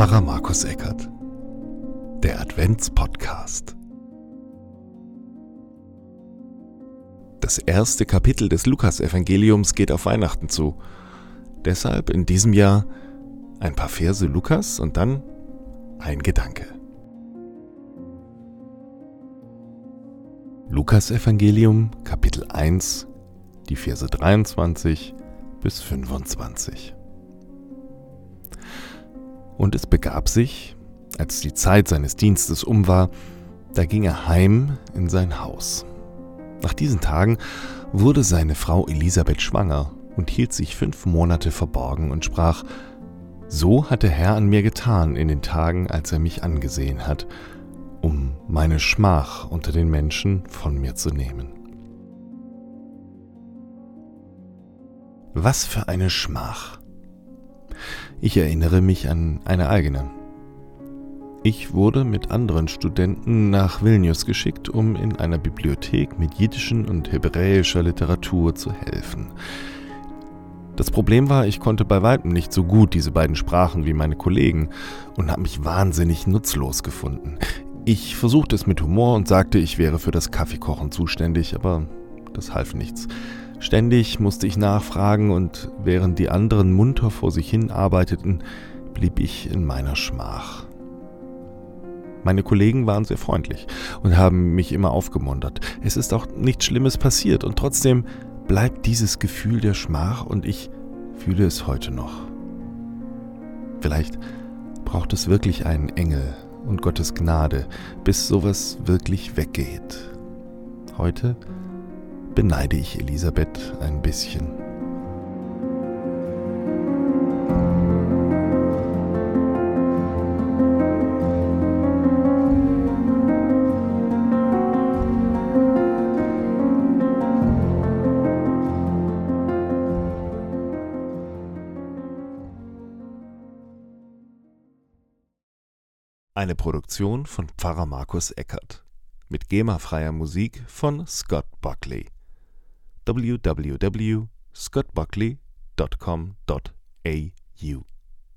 Pfarrer Markus Eckert. Der Adventspodcast. Das erste Kapitel des Lukasevangeliums geht auf Weihnachten zu. Deshalb in diesem Jahr ein paar Verse Lukas und dann ein Gedanke. Lukasevangelium Kapitel 1, die Verse 23 bis 25. Und es begab sich, als die Zeit seines Dienstes um war, da ging er heim in sein Haus. Nach diesen Tagen wurde seine Frau Elisabeth schwanger und hielt sich fünf Monate verborgen und sprach, So hat der Herr an mir getan in den Tagen, als er mich angesehen hat, um meine Schmach unter den Menschen von mir zu nehmen. Was für eine Schmach! Ich erinnere mich an eine eigene. Ich wurde mit anderen Studenten nach Vilnius geschickt, um in einer Bibliothek mit jiddischen und hebräischer Literatur zu helfen. Das Problem war, ich konnte bei weitem nicht so gut diese beiden Sprachen wie meine Kollegen und habe mich wahnsinnig nutzlos gefunden. Ich versuchte es mit Humor und sagte, ich wäre für das Kaffeekochen zuständig, aber das half nichts. Ständig musste ich nachfragen und während die anderen munter vor sich hin arbeiteten, blieb ich in meiner Schmach. Meine Kollegen waren sehr freundlich und haben mich immer aufgemuntert. Es ist auch nichts Schlimmes passiert und trotzdem bleibt dieses Gefühl der Schmach und ich fühle es heute noch. Vielleicht braucht es wirklich einen Engel und Gottes Gnade, bis sowas wirklich weggeht. Heute beneide ich Elisabeth ein bisschen. Eine Produktion von Pfarrer Markus Eckert mit GEMA-freier Musik von Scott Buckley www.scottbuckley.com.au